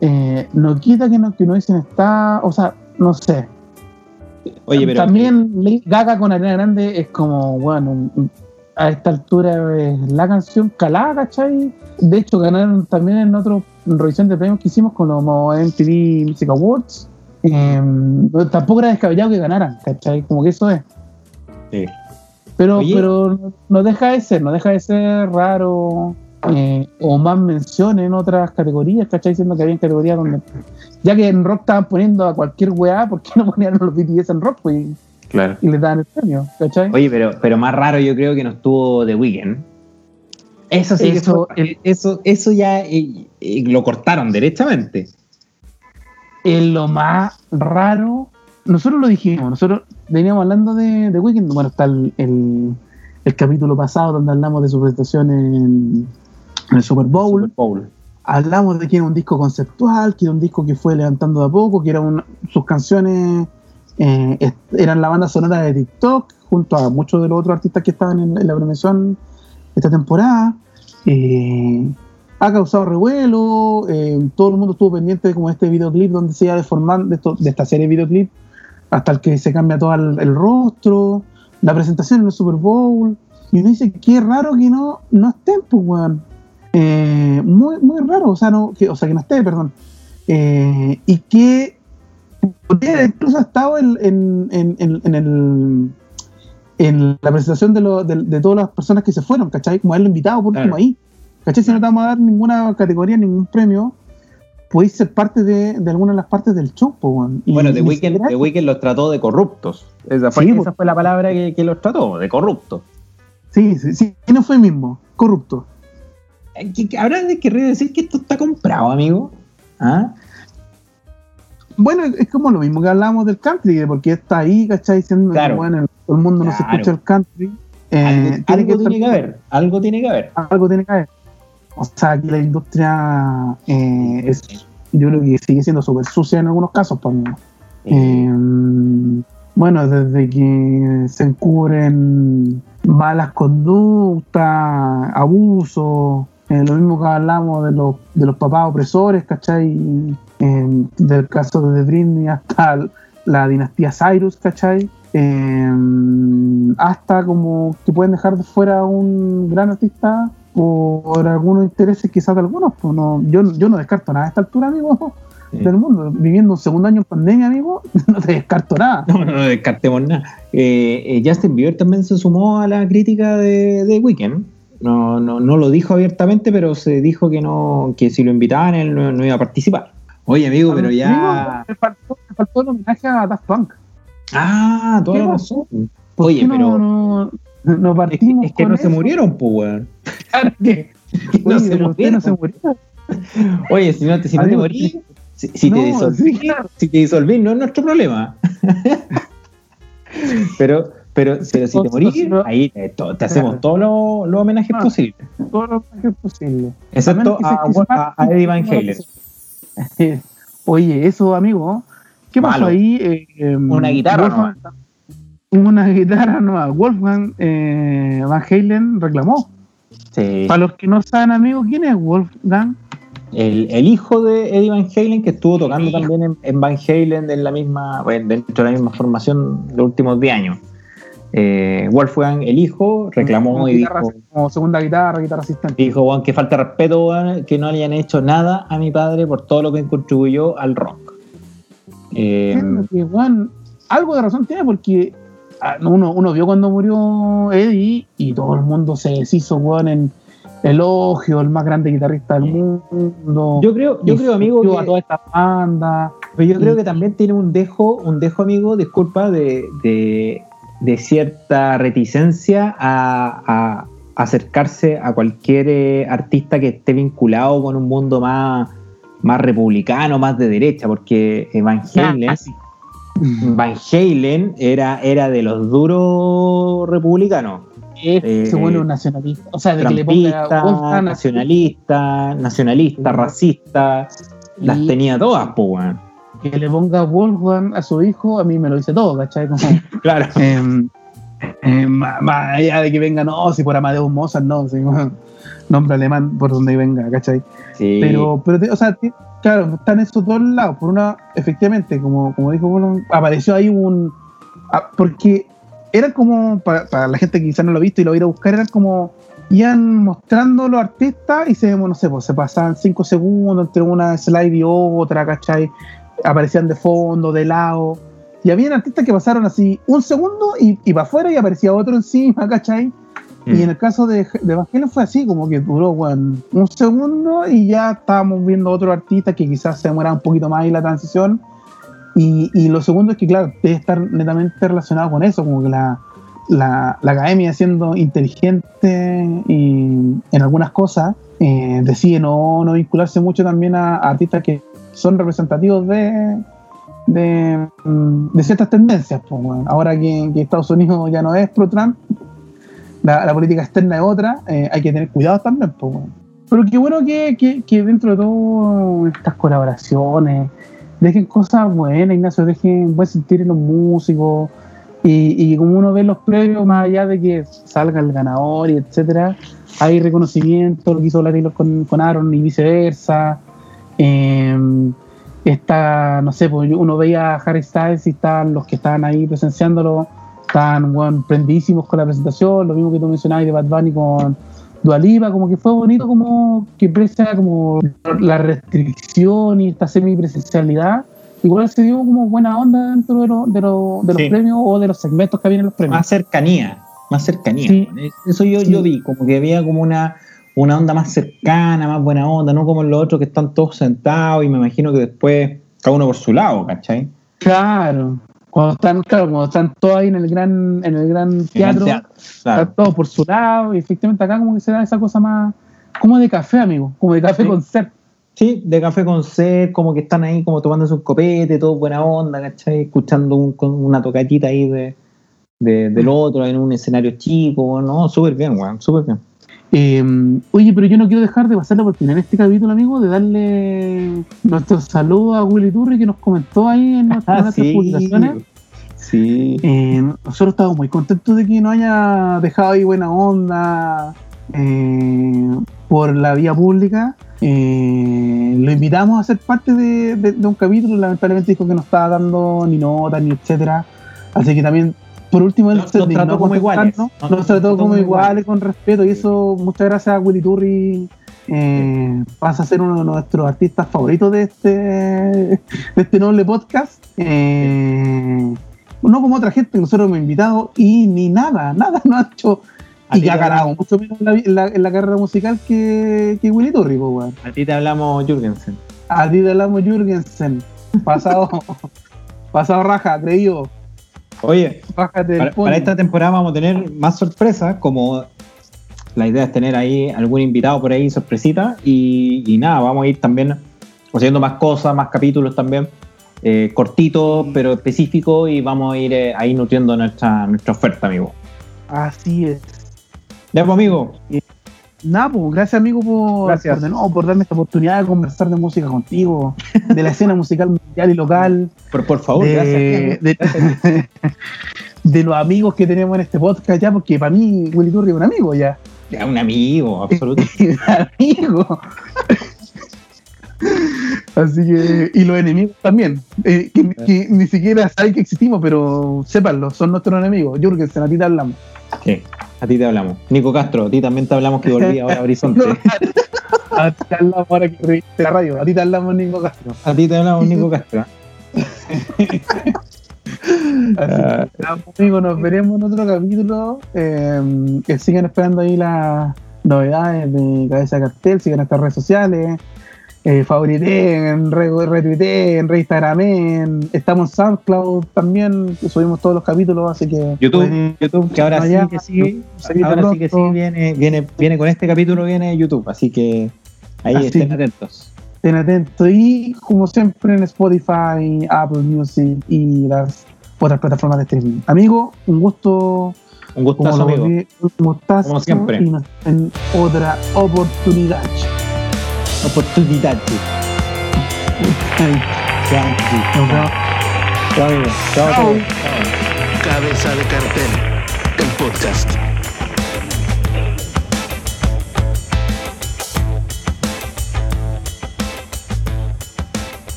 eh, no quita que no, que no dicen está, o sea, no sé. Oye, pero También Gaga con Arena Grande es como, bueno, a esta altura es la canción calada, ¿cachai? De hecho, ganaron también en otro revisión de premios que hicimos con los MTV Music Awards. Eh, no, tampoco era descabellado que ganaran, ¿cachai? Como que eso es. Sí. Pero, Oye. pero no- deja de ser, no deja de ser raro eh, o más menciones en otras categorías, ¿cachai? Diciendo que había categorías donde, ya que en rock estaban poniendo a cualquier weá, ¿por qué no ponían los BTS en rock pues, claro. y les daban el premio, ¿cachai? Oye, pero, pero más raro yo creo que no estuvo The Weeknd. Eso sí, Eso, eso, eso ya eh, eh, lo cortaron derechamente. Es lo más raro, nosotros lo dijimos, nosotros veníamos hablando de, de Weekend, bueno, está el, el, el capítulo pasado donde hablamos de su presentación en, en el Super Bowl. Super Bowl. hablamos de que era un disco conceptual, que era un disco que fue levantando de a poco, que era un- sus canciones eh, eran la banda sonora de TikTok, junto a muchos de los otros artistas que estaban en, en la premiación esta temporada. Eh, ha causado revuelo, eh, todo el mundo estuvo pendiente de como este videoclip donde se iba deformando, de, esto- de esta serie de videoclip, hasta el que se cambia todo el, el rostro, la presentación en el Super Bowl, y uno dice, qué raro que no, no estén, pues, weón. Eh, muy, muy raro, o sea, no, que, o sea, que no esté, perdón. Eh, y que incluso ha estado en, en, en, en- en el en la presentación de, lo- de, de todas las personas que se fueron, ¿cachai? Como haberlo invitado por último Claro. ahí. ¿Cachai? Si no te vamos a dar ninguna categoría, ningún premio, podéis ser parte de, de alguna de las partes del show. Y Bueno, The Weeknd, The. Weeknd los trató de corruptos. Esa fue, Sí, esa fue la palabra que, que los trató, de corruptos. Sí, sí, sí, y no fue el mismo, corrupto. Eh, Habrá de querer decir que esto está comprado, amigo. ¿Ah? Bueno, es como lo mismo que hablábamos del country, porque está ahí, ¿cachai? Diciendo Claro. que bueno, todo el mundo no se escucha el country. Eh, algo tiene algo que tiene que haber, algo tiene que haber. Algo tiene que haber. O sea, aquí la industria eh, es yo creo que sigue siendo súper sucia en algunos casos, pues. Eh, bueno, desde que se encubren malas conductas, abusos, eh, lo mismo que hablamos de los, de los papás opresores, ¿cachai? Eh, del caso de Britney hasta la dinastía Cyrus, ¿cachai? Eh, hasta como que pueden dejar de fuera a un gran artista por algunos intereses quizás de algunos. Pues no, yo, yo no descarto nada a esta altura, amigo, del mundo. Viviendo un segundo año en pandemia, amigo, (laughs) no te descarto nada. No, no descartemos nada. Eh, eh, Justin Bieber también se sumó a la crítica de, de Weekend. No, no, no lo dijo abiertamente, pero se dijo que no que si lo invitaban él no, no iba a participar. Oye, amigo, pero ya. Me, faltó, me faltó el homenaje a Daft Punk. Ah, toda ¿Qué la razón. ¿Por Oye, qué no- pero No, no es que, partimos es que no se murieron, pues, weón. Claro que- No Oye, se no murieron. Oye, si no te, si no te morís, si, si te disolvís, sí, claro. si te disolvís, no es nuestro problema. (laughs) pero, pero, pero si te morís, ahí te, hacemos Claro. todos los, los homenajes Ah. posibles. Todo lo que es posible. Excepto menos que a, a- a Eddie Van Halen. (laughs) Oye, eso, amigo, ¿qué pasó Malo. ahí? Eh, em, Una guitarra Una guitarra nueva. Wolfgang eh, Van Halen reclamó. Sí. Para los que no saben, amigos, ¿quién es Wolfgang? El, el hijo de Eddie Van Halen, que estuvo tocando también en, en Van Halen en la misma, bueno, dentro de la misma formación los últimos 10 años. Eh, Wolfgang, el hijo, reclamó Como y guitarra- dijo, como segunda guitarra, guitarra asistente. dijo "Weón, que falta respeto, weón, que no le hayan hecho nada a mi padre por todo lo que contribuyó al rock. Eh, que, algo de razón tiene porque uno, uno vio cuando murió Eddie y todo el mundo se deshizo, weón, en elogio, el más grande guitarrista del mundo. yo creo, yo creo, amigo, que, a toda esta banda. pero yo creo que también tiene un dejo, un dejo, amigo, disculpa, de, de, de cierta reticencia a, a acercarse a cualquier eh, artista que esté vinculado con un mundo más, más republicano, más de derecha, porque Van Halen, Ah, sí. Van Halen era, era de los duros republicanos. Ese Eh, bueno nacionalista. O sea, de que le ponga nacionalista, nacionalista, Sí. racista, las tenía todas, pues, weón. que le ponga Wolfgang a su hijo, a mí me lo dice todo, ¿cachai? Como, (laughs) Claro. em, em, más, allá de que venga, no, si por Amadeus Mozart, no, si, bueno, nombre alemán por donde venga, ¿cachai? Sí. Pero, pero o sea, claro, están esos dos lados. Por una, efectivamente, como, como dijo Bolon, apareció ahí un. ah, Porque era como, para, la gente que quizás no lo ha visto y lo va a buscar, eran como. Iban mostrando los artistas y se, no sé, pues pasaban cinco segundos entre una slide y otra, ¿cachai? Aparecían de fondo, de lado. Y había artistas que pasaron así un segundo y, y para afuera y aparecía otro encima, (laughs) ¿cachai? Mm. Y en el caso de, de Evangelion fue así, como que duró weón, un segundo y ya estábamos viendo otro artista que quizás se demoraba un poquito más ahí la transición. Y, y lo segundo es que, claro, debe estar netamente relacionado con eso, como que la, la, la academia siendo inteligente y en algunas cosas eh, decide no, no vincularse mucho también a, a artistas que son representativos de, de, mm, de ciertas tendencias. pues. Ahora que, que Estados Unidos ya no es pro-Trump, la, política externa es otra, eh, hay que tener cuidado también. Pero qué bueno que, que, que dentro de todo estas colaboraciones dejen cosas buenas, Ignacio, dejen buen sentir en los músicos. Y, y como uno ve los premios, más allá de que salga el ganador y etcétera, hay reconocimiento, lo que hizo Taylor con, con Aaron y viceversa. Eh, está, no sé, pues uno veía a Harry Styles y estaban los que estaban ahí presenciándolo, estaban bueno, prendísimos con la presentación, lo mismo que tú mencionabas de Bad Bunny con Dualipa, como que fue bonito como que pese a como la restricción y esta semipresencialidad, igual se dio como buena onda dentro de, lo- de, lo- de los Sí. premios o de los segmentos que había en los premios. Más cercanía, más cercanía. Sí. Eso yo, Sí. yo vi, como que había como una, una onda más cercana, más buena onda, no como en los otros que están todos sentados y me imagino que después cada uno por su lado, ¿cachai? Claro, cuando están, claro, cuando están todos ahí en el gran, en el gran teatro, Claro. están todos por su lado, y efectivamente acá como que se da esa cosa más, como de café, amigo, como de café Sí. con ser. Sí, de café con sed, como que están ahí como tomándose un copete, todo buena onda, ¿cachai? Escuchando un- con una tocatita ahí de, de- del otro en un escenario chico, ¿no? Súper bien, weón, súper bien. Eh, oye, pero yo no quiero dejar de pasar la oportunidad en este capítulo, amigo, de darle nuestro saludo a Willy Turri que nos comentó ahí en (laughs) nuestras, Ah, sí. publicaciones. Sí. Eh, nosotros estamos muy contentos de que nos haya dejado ahí buena onda eh, por la vía pública. Eh, lo invitamos a ser parte de, de- de un capítulo. Lamentablemente dijo que no estaba dando ni notas ni etcétera. Así que también, por último, él Nos- trató como iguales. Nos- Nos nos trató como iguales, con respeto. Y eso, muchas gracias a Willy Turri. Eh, pasa a ser uno de nuestros artistas favoritos de este, de este noble podcast. Eh, no como otra gente nosotros hemos invitado y ni nada, nada no ha hecho. Y que ha ganado mucho menos en la, en la- en la carrera musical que, que Willy Turri, po, weón. A ti te hablamos, Jürgensen. A ti te hablamos Jürgensen. Pasado, (laughs) pasado raja, creído. Oye, para, esta temporada vamos a tener más sorpresas, como la idea es tener ahí algún invitado por ahí, sorpresita, y, y nada, vamos a ir también haciendo más cosas, más capítulos también, eh, cortitos pero específicos, y vamos a ir eh, ahí nutriendo nuestra, nuestra oferta, amigo. Así es. Ya, pues, amigo, Nada, pues, gracias amigo por, Gracias. por, darme esta oportunidad de conversar de música contigo, de la escena musical mundial y local, por, por favor, de, gracias. de, de los amigos que tenemos en este podcast ya, porque para mí Willy Turri es un amigo ya. Ya, un amigo, absoluto. (laughs) un amigo. Así que, y los enemigos también, eh, que, que ni siquiera saben que existimos, pero sépanlo, son nuestros enemigos. Jürgensen, a ti te hablamos. Sí, a ti te hablamos. Nico Castro, a ti también te hablamos que volví ahora a Horizonte. (laughs) a ti te hablamos ahora que reviste la radio, a ti te hablamos Nico Castro. A ti te hablamos, Nico Castro. (laughs) Así Ah. que, amigos, nos veremos en otro capítulo. eh, que sigan esperando ahí las novedades de Cabeza Cartel, sigan nuestras redes sociales. Eh, favoriteen, re, retuiteen, reinstagramen. Estamos en SoundCloud también, subimos todos los capítulos, así que YouTube, que ahora sí que sí, ahora sí que sí viene, viene, viene con este capítulo viene YouTube, así que ahí Así. estén atentos. estén atentos. Y como siempre en Spotify, Apple Music y las otras plataformas de streaming. Amigo, un gusto. Un gustazo, amigo. un gustazo, Como siempre. Y nos- en otra oportunidad. Oportunidad. Ay, nos vemos. Chao, amigo. Chao, Chao. chao. Cabeza de cartel, el podcast.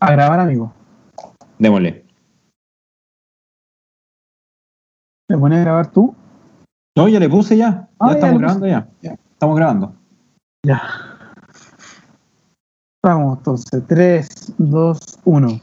A grabar, amigo. Démosle. ¿Me pones a grabar tú? No, ya le puse ya. Ah, ya ya estamos le grabando ya. Ya. Estamos grabando. Ya. Vamos, entonces. 3, 2, 1.